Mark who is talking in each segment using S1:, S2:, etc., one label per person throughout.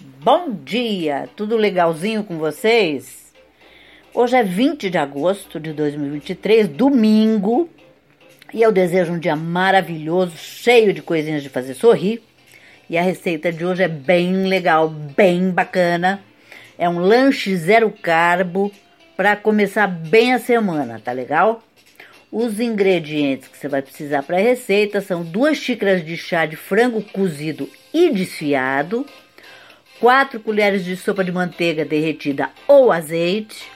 S1: Bom dia! Tudo legalzinho com vocês? Hoje é 20 de agosto de 2023, domingo, e eu desejo um dia maravilhoso, cheio de coisinhas de fazer sorrir. E a receita de hoje é bem legal, bem bacana. É um lanche zero carbo para começar bem a semana, tá legal? Os ingredientes que você vai precisar para a receita são duas xícaras de chá de frango cozido e desfiado, 4 colheres de sopa de manteiga derretida ou azeite,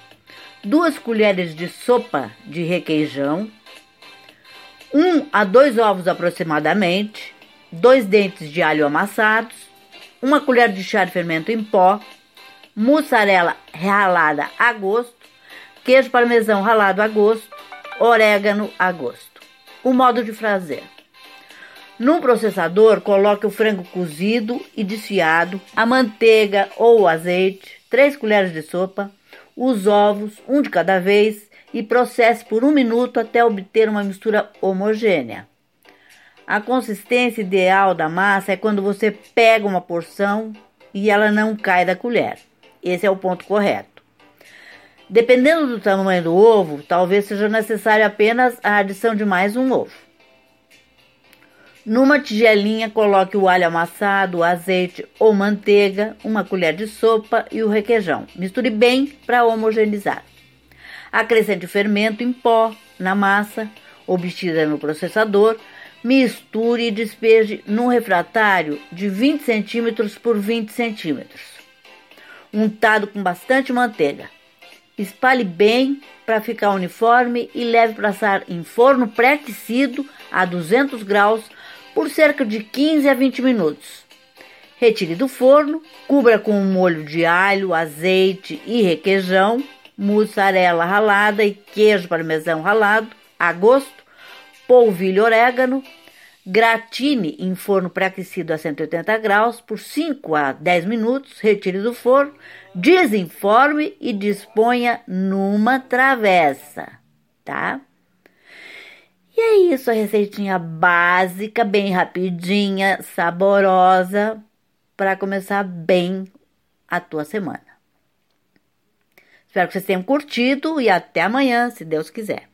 S1: 2 colheres de sopa de requeijão, 1 a 2 ovos aproximadamente, 2 dentes de alho amassados, 1 colher de chá de fermento em pó, mussarela ralada a gosto, queijo parmesão ralado a gosto, orégano a gosto. O modo de fazer. Num processador, coloque o frango cozido e desfiado, a manteiga ou azeite, 3 colheres de sopa, os ovos, um de cada vez, e processe por um minuto até obter uma mistura homogênea. A consistência ideal da massa é quando você pega uma porção e ela não cai da colher. Esse é o ponto correto. Dependendo do tamanho do ovo, talvez seja necessário apenas a adição de mais um ovo. Numa tigelinha, coloque o alho amassado, o azeite ou manteiga, uma colher de sopa e o requeijão. Misture bem para homogeneizar. Acrescente o fermento em pó na massa, obtida no processador. Misture e despeje num refratário de 20 centímetros por 20 centímetros, untado com bastante manteiga. Espalhe bem para ficar uniforme e leve para assar em forno pré-aquecido a 200 graus por cerca de 15 a 20 minutos. Retire do forno, cubra com um molho de alho, azeite e requeijão, mussarela ralada e queijo parmesão ralado, a gosto, polvilho orégano, gratine em forno pré-aquecido a 180 graus por 5 a 10 minutos, retire do forno, desenforme e disponha numa travessa, tá? Isso, a receitinha básica, bem rapidinha, saborosa, para começar bem a tua semana. Espero que vocês tenham curtido e até amanhã, se Deus quiser.